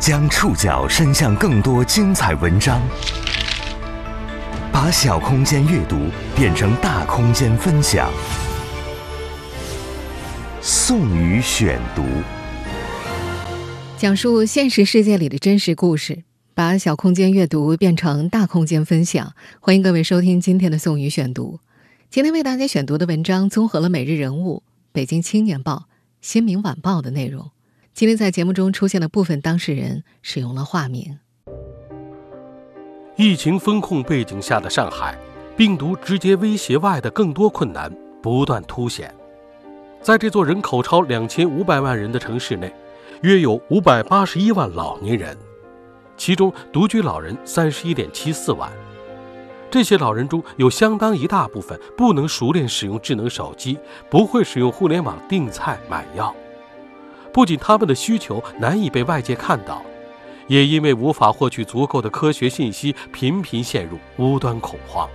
将触角伸向更多精彩文章，把小空间阅读变成大空间分享。宋宇选读，讲述现实世界里的真实故事，把小空间阅读变成大空间分享。欢迎各位收听今天的宋宇选读。今天为大家选读的文章综合了《每日人物》、《北京青年报》、《新民晚报》的内容。今天在节目中出现的部分当事人使用了化名。疫情风控背景下的上海，病毒直接威胁外的更多困难不断凸显。在这座人口超两千五百万人的城市内，约有五百八十一万老年人，其中独居老人三十一点七四万。这些老人中有相当一大部分不能熟练使用智能手机，不会使用互联网订菜买药。不仅他们的需求难以被外界看到，也因为无法获取足够的科学信息，频频陷入无端恐慌。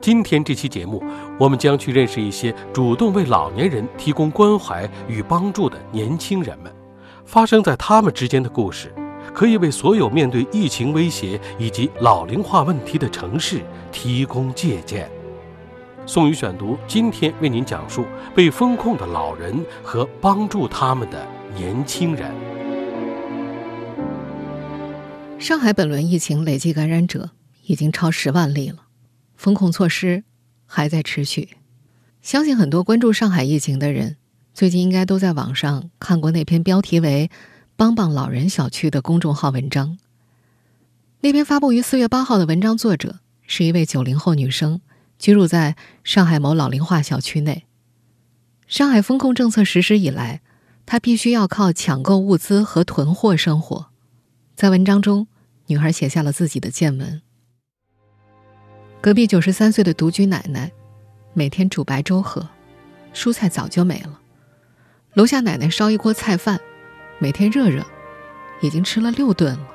今天这期节目，我们将去认识一些主动为老年人提供关怀与帮助的年轻人们，发生在他们之间的故事，可以为所有面对疫情威胁以及老龄化问题的城市提供借鉴。宋宇选读，今天为您讲述被封控的老人和帮助他们的年轻人。上海本轮疫情累计感染者已经超十万例了，封控措施还在持续。相信很多关注上海疫情的人，最近应该都在网上看过那篇标题为“帮帮老人小区”的公众号文章。那篇发布于四月八号的文章作者是一位九零后女生。居住在上海某老龄化小区内。上海封控政策实施以来，他必须要靠抢购物资和囤货生活。在文章中，女孩写下了自己的见闻：隔壁九十三岁的独居奶奶，每天煮白粥喝，蔬菜早就没了。楼下奶奶烧一锅菜饭，每天热热，已经吃了六顿了。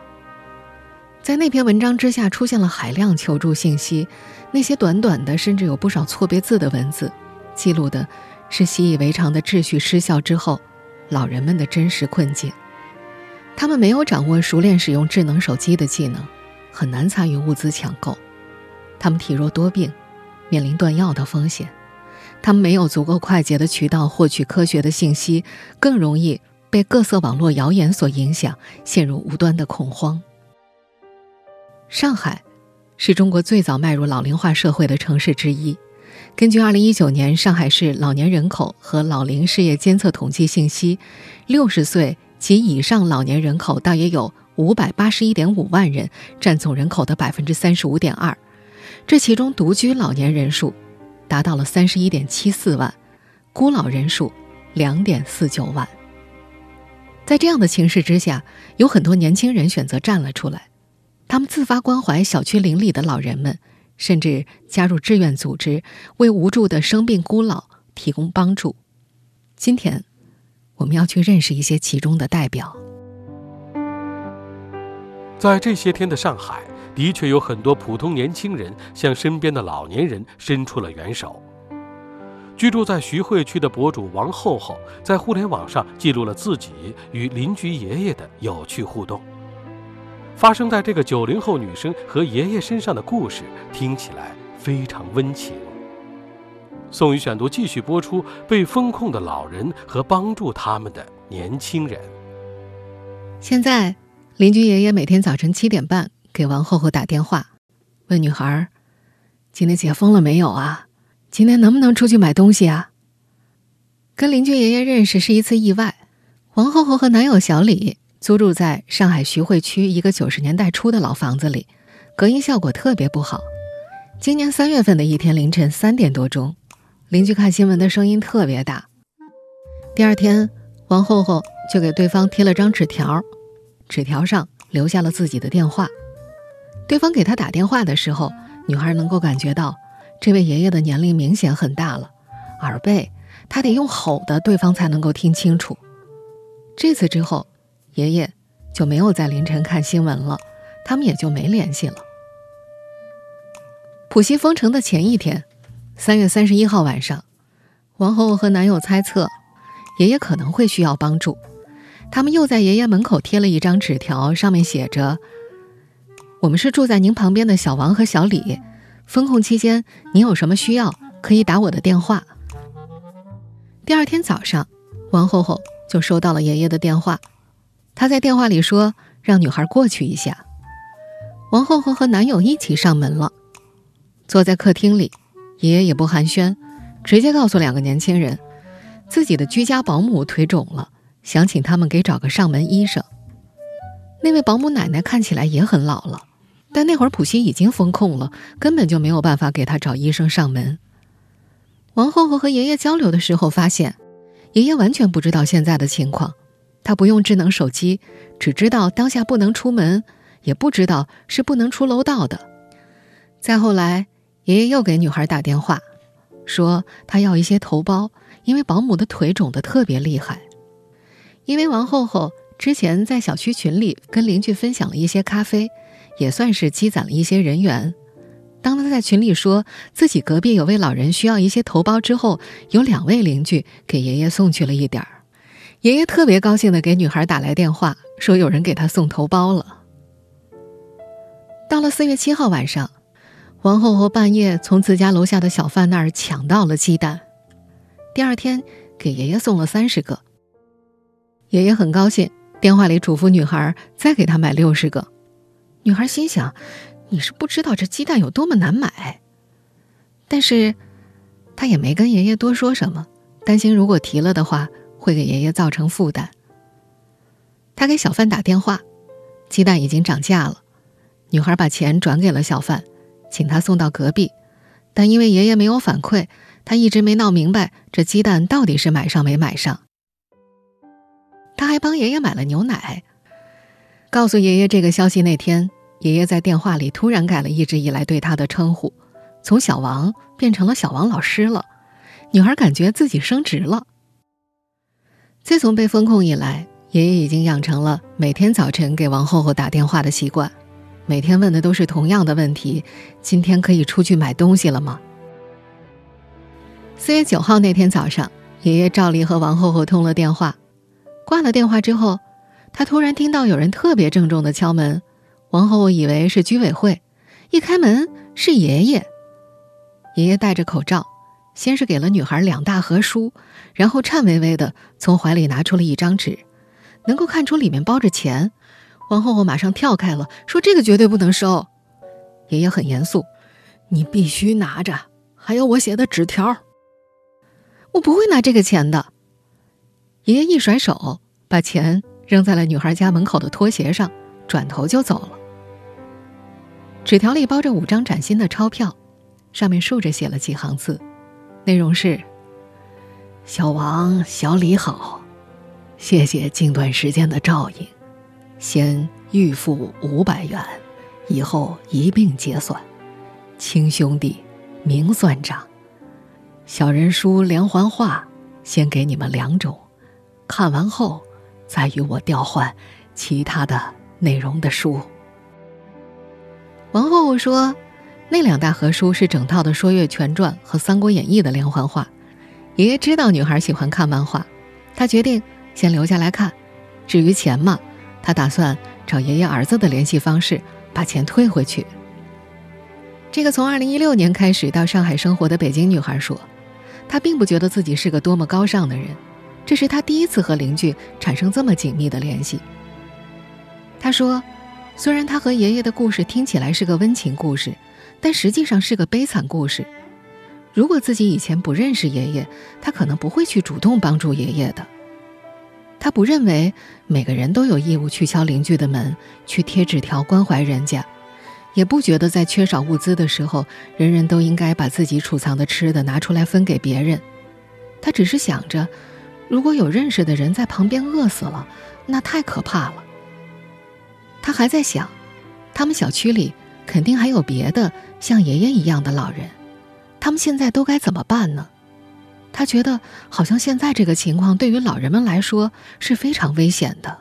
在那篇文章之下，出现了海量求助信息。那些短短的，甚至有不少错别字的文字，记录的是习以为常的秩序失效之后，老人们的真实困境。他们没有掌握熟练使用智能手机的技能，很难参与物资抢购。他们体弱多病，面临断药的风险。他们没有足够快捷的渠道获取科学的信息，更容易被各色网络谣言所影响，陷入无端的恐慌。上海。是中国最早迈入老龄化社会的城市之一。根据2019年上海市老年人口和老龄事业监测统计信息，60岁及以上老年人口大约有581.5万人，占总人口的35.2%。这其中独居老年人数达到了31.74万，孤老人数2.49万。在这样的情势之下，有很多年轻人选择站了出来。他们自发关怀小区邻里的老人们，甚至加入志愿组织，为无助的生病孤老提供帮助。今天，我们要去认识一些其中的代表。在这些天的上海，的确有很多普通年轻人向身边的老年人伸出了援手。居住在徐汇区的博主王厚厚，在互联网上记录了自己与邻居爷爷的有趣互动。发生在这个九零后女生和爷爷身上的故事，听起来非常温情。宋宇选读继续播出：被封控的老人和帮助他们的年轻人。现在，邻居爷爷每天早晨七点半给王厚厚打电话，问女孩：“今天解封了没有啊？今天能不能出去买东西啊？”跟邻居爷爷认识是一次意外。王厚厚和男友小李。租住在上海徐汇区一个九十年代初的老房子里，隔音效果特别不好。今年三月份的一天凌晨三点多钟，邻居看新闻的声音特别大。第二天，王厚厚就给对方贴了张纸条，纸条上留下了自己的电话。对方给他打电话的时候，女孩能够感觉到这位爷爷的年龄明显很大了，耳背，他得用吼的，对方才能够听清楚。这次之后。爷爷就没有在凌晨看新闻了，他们也就没联系了。浦西封城的前一天，三月三十一号晚上，王后和男友猜测，爷爷可能会需要帮助。他们又在爷爷门口贴了一张纸条，上面写着：“我们是住在您旁边的小王和小李，封控期间您有什么需要可以打我的电话。”第二天早上，王后后就收到了爷爷的电话，她在电话里说让女孩过去一下。王后后和男友一起上门了，坐在客厅里，爷爷也不寒暄，直接告诉两个年轻人，自己的居家保姆腿肿了。想请他们给找个上门医生。那位保姆奶奶看起来也很老了，但那会儿浦西已经封控了，根本就没有办法给他找医生上门。王后后和爷爷交流的时候发现，爷爷完全不知道现在的情况，他不用智能手机，只知道当下不能出门，也不知道是不能出楼道的。再后来，爷爷又给女孩打电话，说他要一些头孢，因为保姆的腿肿得特别厉害。因为王后后之前在小区群里跟邻居分享了一些咖啡，也算是积攒了一些人缘。当他在群里说自己隔壁有位老人需要一些头孢之后，有两位邻居给爷爷送去了一点儿。爷爷特别高兴的给女孩打来电话，说有人给他送头孢了。到了四月七号晚上，王后后半夜从自家楼下的小贩那儿抢到了鸡蛋，第二天给爷爷送了三十个。爷爷很高兴，电话里嘱咐女孩再给他买六十个。女孩心想：“你是不知道这鸡蛋有多么难买。”但是，她也没跟爷爷多说什么，担心如果提了的话会给爷爷造成负担。他给小贩打电话，鸡蛋已经涨价了。女孩把钱转给了小贩，请他送到隔壁。但因为爷爷没有反馈，他一直没闹明白这鸡蛋到底是买上没买上。他还帮爷爷买了牛奶。告诉爷爷这个消息那天，爷爷在电话里突然改了一直以来对他的称呼，从小王变成了小王老师了。女孩感觉自己升职了。自从被封控以来，爷爷已经养成了每天早晨给王后后打电话的习惯，每天问的都是同样的问题：今天可以出去买东西了吗？四月九号那天早上，爷爷照例和王后后通了电话。挂了电话之后，他突然听到有人特别郑重的敲门。王后以为是居委会，一开门是爷爷。爷爷戴着口罩，先是给了女孩两大盒书，然后颤巍巍的从怀里拿出了一张纸，能够看出里面包着钱。王后后马上跳开了，说：“这个绝对不能收。”爷爷很严肃：“你必须拿着，还有我写的纸条。我不会拿这个钱的。”爷爷一甩手，把钱扔在了女孩家门口的拖鞋上，转头就走了。纸条里包着五张崭新的钞票，上面竖着写了几行字，内容是：“小王、小李好，谢谢近段时间的照应，先预付五百元，以后一并结算，亲兄弟明算账。小人书连环画，先给你们两种。”看完后，再与我调换其他的内容的书。王后说：“那两大盒书是整套的《说岳全传》和《三国演义》的连环画。”爷爷知道女孩喜欢看漫画，他决定先留下来看。至于钱嘛，他打算找爷爷儿子的联系方式，把钱退回去。这个从二零一六年开始到上海生活的北京女孩说：“她并不觉得自己是个多么高尚的人。”这是她第一次和邻居产生这么紧密的联系。她说：“虽然她和爷爷的故事听起来是个温情故事，但实际上是个悲惨故事。如果自己以前不认识爷爷，他可能不会去主动帮助爷爷的。他不认为每个人都有义务去敲邻居的门，去贴纸条关怀人家，也不觉得在缺少物资的时候，人人都应该把自己储藏的吃的拿出来分给别人。他只是想着。”如果有认识的人在旁边饿死了，那太可怕了。他还在想，他们小区里肯定还有别的像爷爷一样的老人，他们现在都该怎么办呢？他觉得好像现在这个情况对于老人们来说是非常危险的。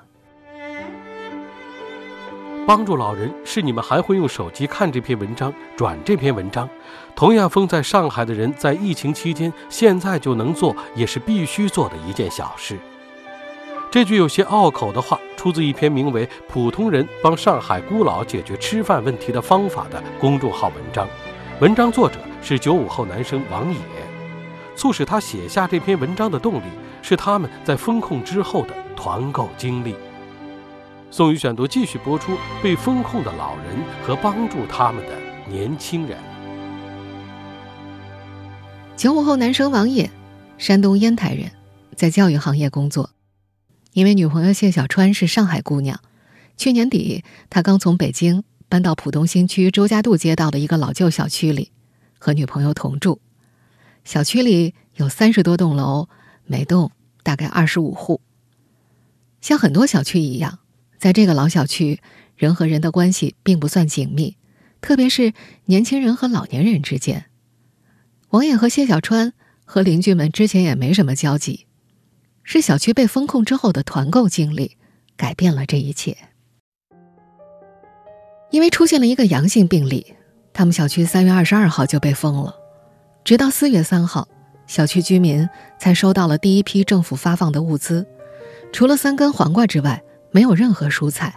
帮助老人是你们还会用手机看这篇文章、转这篇文章。同样封在上海的人，在疫情期间现在就能做，也是必须做的一件小事。这句有些拗口的话，出自一篇名为《普通人帮上海孤老解决吃饭问题的方法》的公众号文章。文章作者是九五后男生王野。促使他写下这篇文章的动力，是他们在风控之后的团购经历。宋宇选读继续播出：被风控的老人和帮助他们的年轻人。九五后男生王野，山东烟台人，在教育行业工作。因为女朋友谢小川是上海姑娘，去年底他刚从北京搬到浦东新区周家渡街道的一个老旧小区里，和女朋友同住。小区里有三十多栋楼，每栋大概二十五户。像很多小区一样，在这个老小区，人和人的关系并不算紧密，特别是年轻人和老年人之间。王爷和谢小川和邻居们之前也没什么交集。是小区被封控之后的团购经历，改变了这一切。因为出现了一个阳性病例，他们小区三月二十二号就被封了，直到四月三号，小区居民才收到了第一批政府发放的物资，除了三根黄瓜之外，没有任何蔬菜。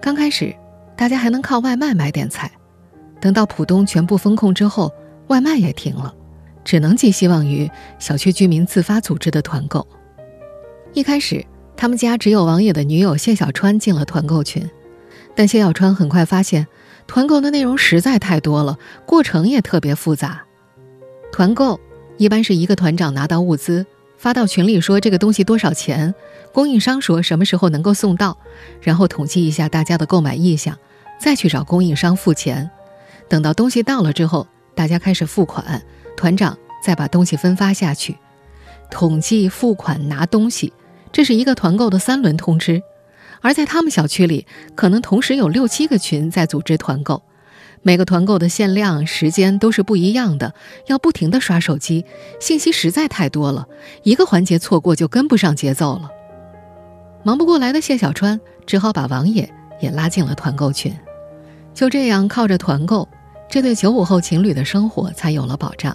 刚开始，大家还能靠外卖买点菜，等到浦东全部封控之后，外卖也停了，只能寄希望于小区居民自发组织的团购。一开始，他们家只有王爷的女友谢小川进了团购群，但谢小川很快发现，团购的内容实在太多了，过程也特别复杂。团购一般是一个团长拿到物资，发到群里说这个东西多少钱，供应商说什么时候能够送到，然后统计一下大家的购买意向，再去找供应商付钱。等到东西到了之后，大家开始付款，团长再把东西分发下去，统计、付款、拿东西。这是一个团购的三轮通知，而在他们小区里，可能同时有六七个群在组织团购，每个团购的限量时间都是不一样的，要不停的刷手机，信息实在太多了，一个环节错过就跟不上节奏了。忙不过来的谢小川只好把王爷也拉进了团购群，就这样靠着团购，这对九五后情侣的生活才有了保障。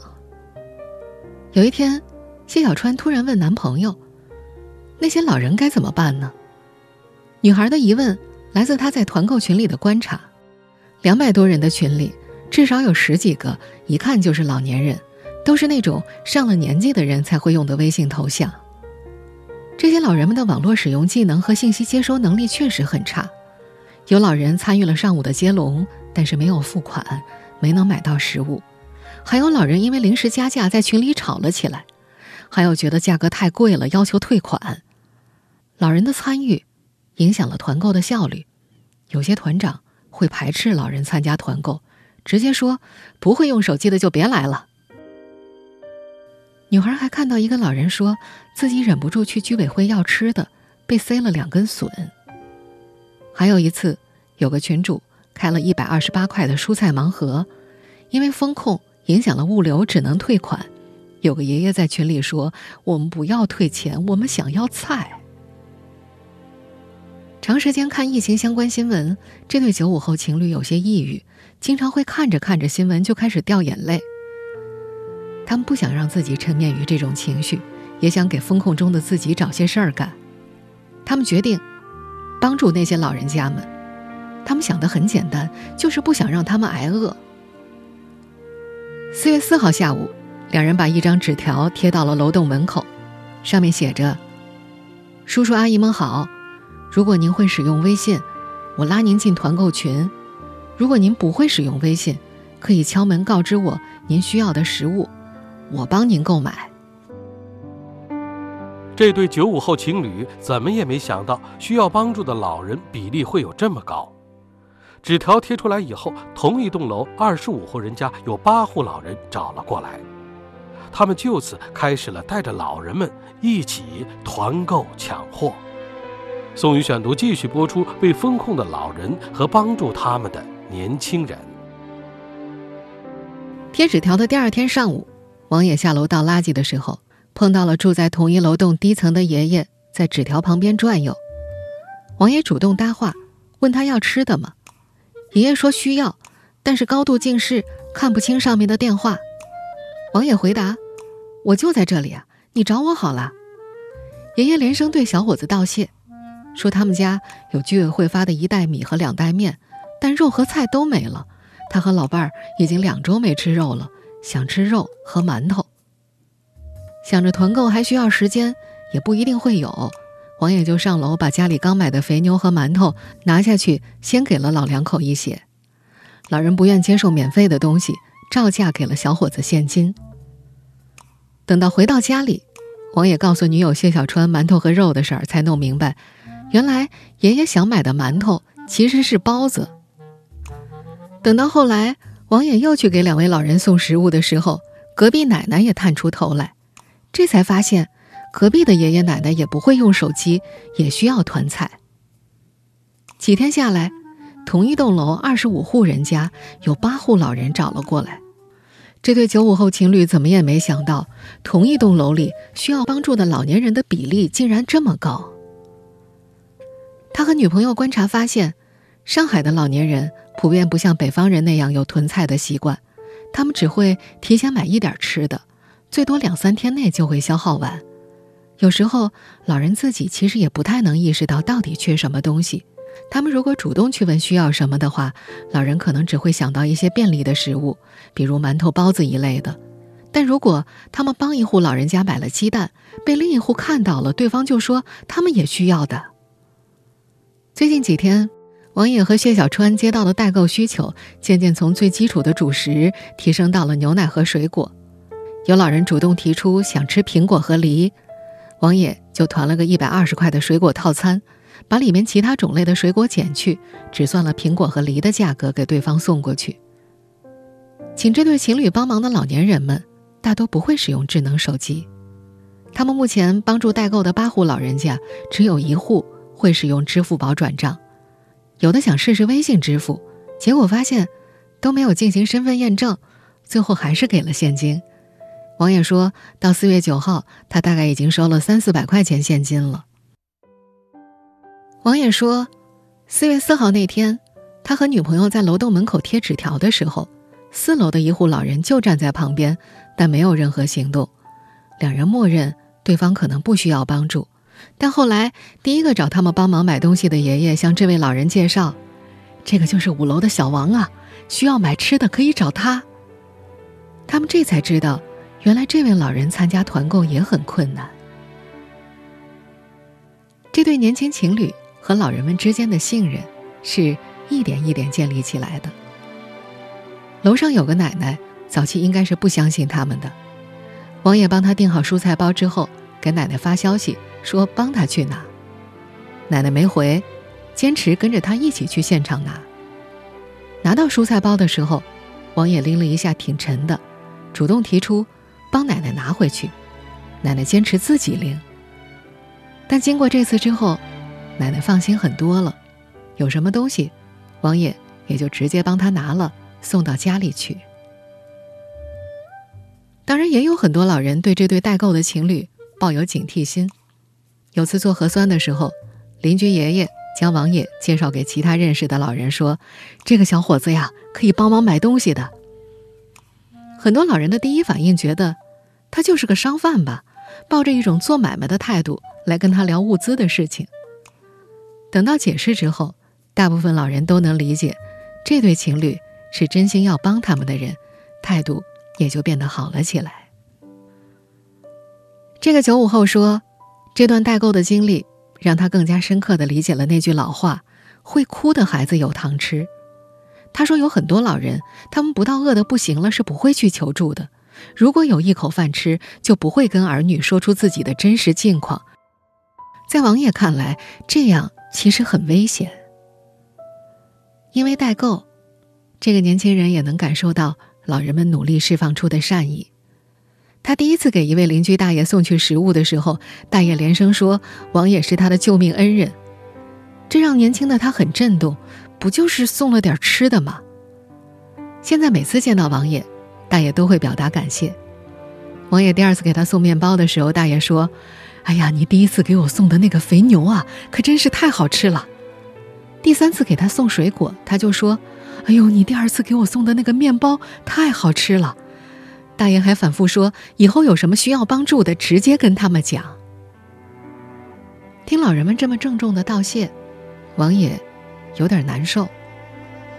有一天，谢小川突然问男朋友。那些老人该怎么办呢？女孩的疑问来自她在团购群里的观察：两百多人的群里，至少有十几个一看就是老年人，都是那种上了年纪的人才会用的微信头像。这些老人们的网络使用技能和信息接收能力确实很差，有老人参与了上午的接龙，但是没有付款，没能买到食物；还有老人因为临时加价在群里吵了起来，还有觉得价格太贵了要求退款。老人的参与，影响了团购的效率。有些团长会排斥老人参加团购，直接说不会用手机的就别来了。女孩还看到一个老人说自己忍不住去居委会要吃的，被塞了两根笋。还有一次，有个群主开了一百二十八块的蔬菜盲盒，因为风控影响了物流，只能退款。有个爷爷在群里说：“我们不要退钱，我们想要菜。”长时间看疫情相关新闻，这对九五后情侣有些抑郁，经常会看着看着新闻就开始掉眼泪。他们不想让自己沉湎于这种情绪，也想给风控中的自己找些事儿干。他们决定帮助那些老人家们。他们想的很简单，就是不想让他们挨饿。四月四号下午，两人把一张纸条贴到了楼栋门口，上面写着：“叔叔阿姨们好。”如果您会使用微信，我拉您进团购群；如果您不会使用微信，可以敲门告知我您需要的食物，我帮您购买。这对九五后情侣怎么也没想到，需要帮助的老人比例会有这么高。纸条贴出来以后，同一栋楼二十五户人家有八户老人找了过来，他们就此开始了带着老人们一起团购抢货。宋宇选读继续播出：被封控的老人和帮助他们的年轻人。贴纸条的第二天上午，王爷下楼倒垃圾的时候，碰到了住在同一楼栋低层的爷爷在纸条旁边转悠。王爷主动搭话，问他要吃的吗？爷爷说需要，但是高度近视看不清上面的电话。王爷回答：“我就在这里啊，你找我好了。”爷爷连声对小伙子道谢，说他们家有居委会发的一袋米和两袋面，但肉和菜都没了。他和老伴儿已经两周没吃肉了，想吃肉和馒头。想着团购还需要时间，也不一定会有，王爷就上楼把家里刚买的肥牛和馒头拿下去，先给了老两口一些。老人不愿接受免费的东西，照价给了小伙子现金。等到回到家里，王爷告诉女友谢小川馒头和肉的事儿，才弄明白，原来爷爷想买的馒头其实是包子。等到后来，王爷又去给两位老人送食物的时候，隔壁奶奶也探出头来。这才发现，隔壁的爷爷奶奶也不会用手机，也需要团菜。几天下来，同一栋楼二十五户人家有八户老人找了过来。这对九五后情侣怎么也没想到，同一栋楼里需要帮助的老年人的比例竟然这么高。他和女朋友观察发现，上海的老年人普遍不像北方人那样有囤菜的习惯，他们只会提前买一点吃的。最多两三天内就会消耗完，有时候老人自己其实也不太能意识到到底缺什么东西。他们如果主动去问需要什么的话，老人可能只会想到一些便利的食物，比如馒头、包子一类的。但如果他们帮一户老人家买了鸡蛋，被另一户看到了，对方就说他们也需要的。最近几天，王野和谢小川接到的代购需求，渐渐从最基础的主食提升到了牛奶和水果。有老人主动提出想吃苹果和梨，王爷就团了个一百二十块的水果套餐，把里面其他种类的水果减去，只算了苹果和梨的价格给对方送过去。请这对情侣帮忙的老年人们大多不会使用智能手机，他们目前帮助代购的八户老人家只有一户会使用支付宝转账，有的想试试微信支付，结果发现都没有进行身份验证，最后还是给了现金。王爷说到四月九号，他大概已经收了三四百块钱现金了。王爷说，四月四号那天，他和女朋友在楼栋门口贴纸条的时候，四楼的一户老人就站在旁边，但没有任何行动。两人默认对方可能不需要帮助，但后来第一个找他们帮忙买东西的爷爷向这位老人介绍：“这个就是五楼的小王啊，需要买吃的可以找他。”他们这才知道。原来这位老人参加团购也很困难。这对年轻情侣和老人们之间的信任是一点一点建立起来的。楼上有个奶奶，早期应该是不相信他们的。王爷帮他订好蔬菜包之后，给奶奶发消息说帮他去拿。奶奶没回，坚持跟着他一起去现场拿。拿到蔬菜包的时候，王爷拎了一下挺沉的，主动提出。帮奶奶拿回去，奶奶坚持自己拎。但经过这次之后，奶奶放心很多了。有什么东西，王爷也就直接帮他拿了，送到家里去。当然，也有很多老人对这对代购的情侣抱有警惕心。有次做核酸的时候，邻居爷爷将王爷介绍给其他认识的老人，说：“这个小伙子呀，可以帮忙买东西的。”很多老人的第一反应觉得。他就是个商贩吧，抱着一种做买卖的态度来跟他聊物资的事情。等到解释之后，大部分老人都能理解，这对情侣是真心要帮他们的人，态度也就变得好了起来。这个九五后说，这段代购的经历让他更加深刻的理解了那句老话：“会哭的孩子有糖吃。”他说，有很多老人，他们不到饿得不行了，是不会去求助的。如果有一口饭吃，就不会跟儿女说出自己的真实境况。在王爷看来，这样其实很危险。因为代购，这个年轻人也能感受到老人们努力释放出的善意。他第一次给一位邻居大爷送去食物的时候，大爷连声说：“王爷是他的救命恩人。”这让年轻的他很震动。不就是送了点吃的吗？现在每次见到王爷。大爷都会表达感谢。王爷第二次给他送面包的时候，大爷说：“哎呀，你第一次给我送的那个肥牛啊，可真是太好吃了。”第三次给他送水果，他就说：“哎呦，你第二次给我送的那个面包太好吃了。”大爷还反复说：“以后有什么需要帮助的，直接跟他们讲。”听老人们这么郑重的道谢，王爷有点难受。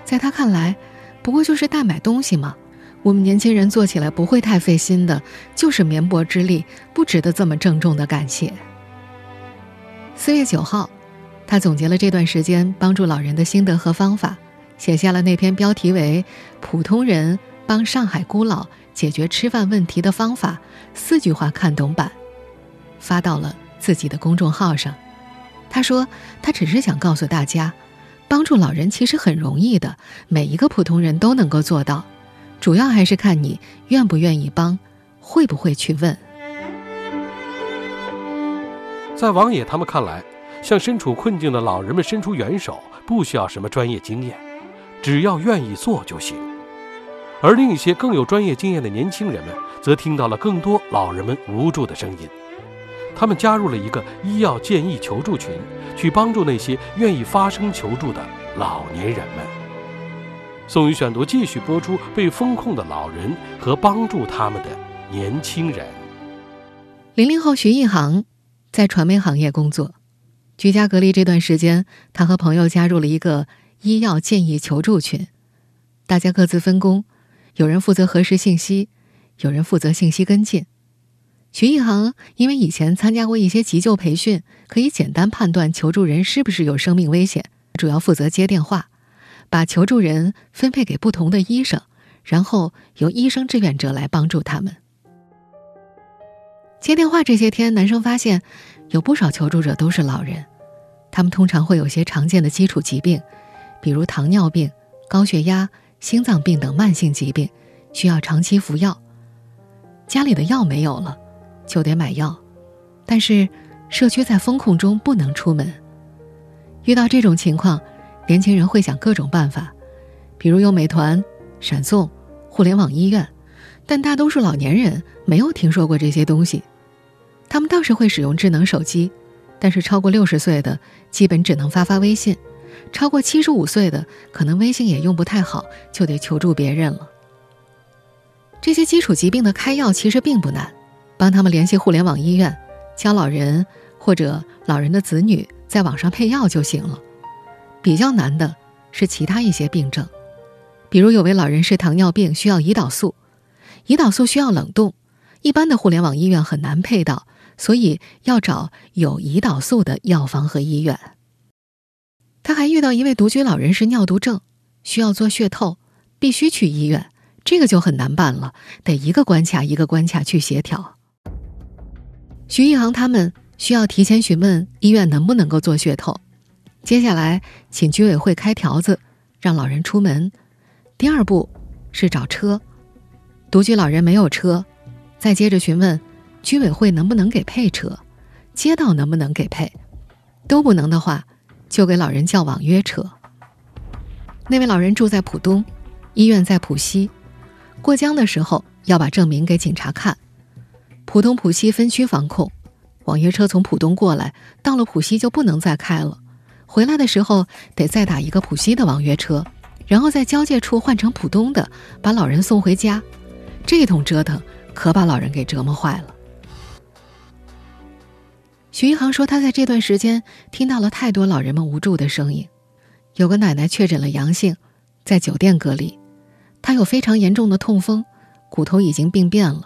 在他看来，不过就是代买东西嘛，我们年轻人做起来不会太费心的，就是绵薄之力，不值得这么郑重的感谢。四月九号，他总结了这段时间帮助老人的心得和方法，写下了那篇标题为《普通人帮上海孤老解决吃饭问题的方法》四句话看懂版，发到了。自己的公众号上，他说：“他只是想告诉大家，帮助老人其实很容易的，每一个普通人都能够做到，主要还是看你愿不愿意帮，会不会去问。”在王野他们看来，向身处困境的老人们伸出援手，不需要什么专业经验，只要愿意做就行。而另一些更有专业经验的年轻人们，则听到了更多老人们无助的声音。他们加入了一个医药建议求助群，去帮助那些愿意发声求助的老年人们。宋宇选读继续播出被封控的老人和帮助他们的年轻人。零零后徐一航在传媒行业工作，居家隔离这段时间，他和朋友加入了一个医药建议求助群，大家各自分工，有人负责核实信息，有人负责信息跟进。徐一航因为以前参加过一些急救培训，可以简单判断求助人是不是有生命危险，主要负责接电话，把求助人分配给不同的医生，然后由医生志愿者来帮助他们接电话。这些天，男生发现有不少求助者都是老人，他们通常会有些常见的基础疾病，比如糖尿病、高血压、心脏病等慢性疾病，需要长期服药，家里的药没有了。就得买药，但是社区在风控中不能出门。遇到这种情况，年轻人会想各种办法，比如用美团、闪送、互联网医院，但大多数老年人没有听说过这些东西。他们倒是会使用智能手机，但是超过六十岁的基本只能发发微信，超过七十五岁的可能微信也用不太好，就得求助别人了。这些基础疾病的开药其实并不难。帮他们联系互联网医院，教老人或者老人的子女在网上配药就行了。比较难的是其他一些病症，比如有位老人是糖尿病，需要胰岛素，胰岛素需要冷冻，一般的互联网医院很难配到，所以要找有胰岛素的药房和医院。他还遇到一位独居老人是尿毒症，需要做血透，必须去医院，这个就很难办了，得一个关卡一个关卡去协调。徐一航他们需要提前询问医院能不能够做血透，接下来请居委会开条子让老人出门。第二步是找车，独居老人没有车，再接着询问居委会能不能给配车，街道能不能给配，都不能的话，就给老人叫网约车。那位老人住在浦东，医院在浦西，过江的时候要把证明给警察看。浦东浦西分区防控，网约车从浦东过来，到了浦西就不能再开了。回来的时候得再打一个浦西的网约车，然后在交界处换成浦东的，把老人送回家。这一通折腾可把老人给折磨坏了。徐一航说，他在这段时间听到了太多老人们无助的声音。有个奶奶确诊了阳性，在酒店隔离，她有非常严重的痛风，骨头已经病变了。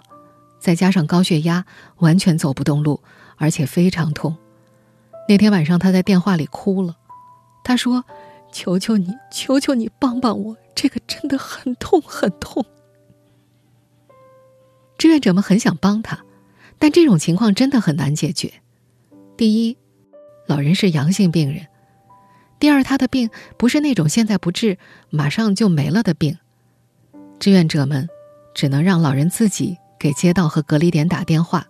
再加上高血压，完全走不动路，而且非常痛。那天晚上，他在电话里哭了。他说：“求求你，求求你帮帮我，这个真的很痛很痛。”志愿者们很想帮他，但这种情况真的很难解决。第一，老人是阳性病人；第二，他的病不是那种现在不治马上就没了的病。志愿者们只能让老人自己。给街道和隔离点打电话，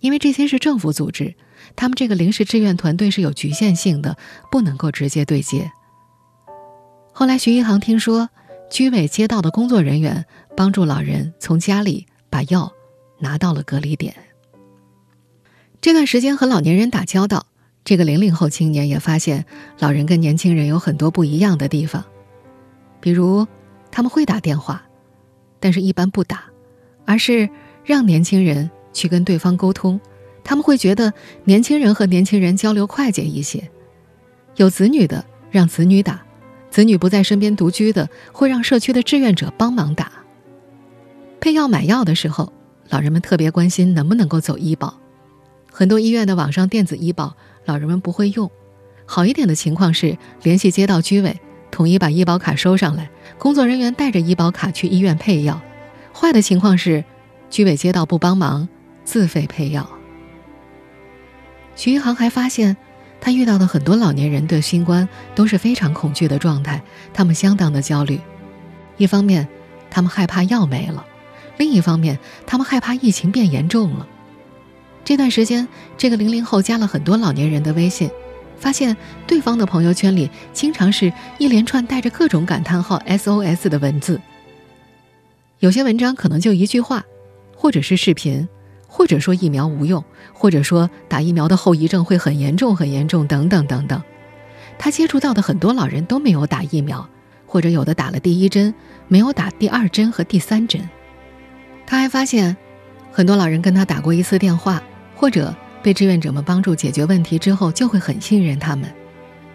因为这些是政府组织，他们这个临时志愿团队是有局限性的，不能够直接对接。后来徐一航听说，居委街道的工作人员帮助老人从家里把药拿到了隔离点。这段时间和老年人打交道，这个零零后青年也发现，老人跟年轻人有很多不一样的地方，比如他们会打电话，但是一般不打。而是让年轻人去跟对方沟通，他们会觉得年轻人和年轻人交流快捷一些。有子女的让子女打，子女不在身边独居的会让社区的志愿者帮忙打。配药买药的时候，老人们特别关心能不能够走医保。很多医院的网上电子医保，老人们不会用。好一点的情况是联系街道居委，统一把医保卡收上来，工作人员带着医保卡去医院配药。坏的情况是，居委街道不帮忙，自费配药。徐一航还发现。他遇到的很多老年人对新冠都是非常恐惧的状态，他们相当的焦虑。一方面，他们害怕药没了；另一方面，他们害怕疫情变严重了。这段时间，这个零零后加了很多老年人的微信，发现对方的朋友圈里经常是一连串带着各种感叹号 SOS 的文字。有些文章可能就一句话，或者是视频。或者说疫苗无用，或者说打疫苗的后遗症会很严重、很严重，等等等等。他接触到的很多老人都没有打疫苗，或者有的打了第一针，没有打第二针和第三针。他还发现，很多老人跟他打过一次电话，或者被志愿者们帮助解决问题之后，就会很信任他们。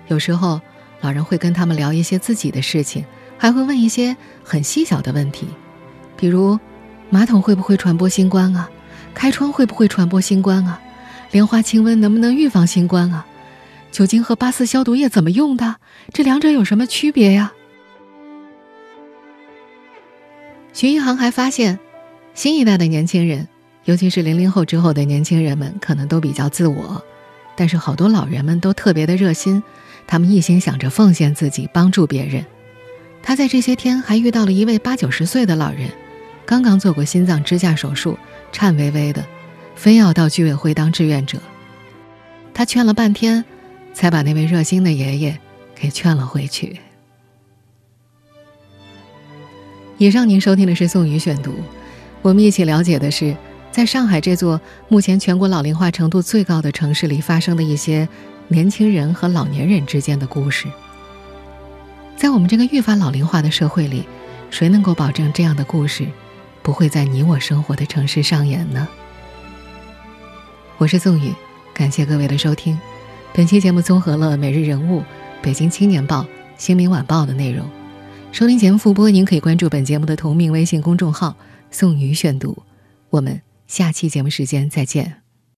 有时候，老人会跟他们聊一些自己的事情，还会问一些很细小的问题，比如马桶会不会传播新冠啊？开窗会不会传播新冠啊？莲花清瘟能不能预防新冠啊？酒精和八四消毒液怎么用的？这两者有什么区别呀？徐一航还发现，新一代的年轻人，尤其是零零后之后的年轻人们，可能都比较自我，但是好多老人们都特别的热心，他们一心想着奉献自己，帮助别人。他在这些天还遇到了一位八九十岁的老人，刚刚做过心脏支架手术。颤巍巍的，非要到居委会当志愿者。他劝了半天，才把那位热心的爷爷给劝了回去。以上您收听的是宋宇选读，我们一起了解的是在上海这座目前全国老龄化程度最高的城市里发生的一些年轻人和老年人之间的故事。在我们这个愈发老龄化的社会里，谁能够保证这样的故事？不会在你我生活的城市上演呢。我是宋宇，感谢各位的收听。本期节目综合了《每日人物》《北京青年报》《新民晚报》的内容。收听节目复播，您可以关注本节目的同名微信公众号“宋宇选读”。我们下期节目时间再见。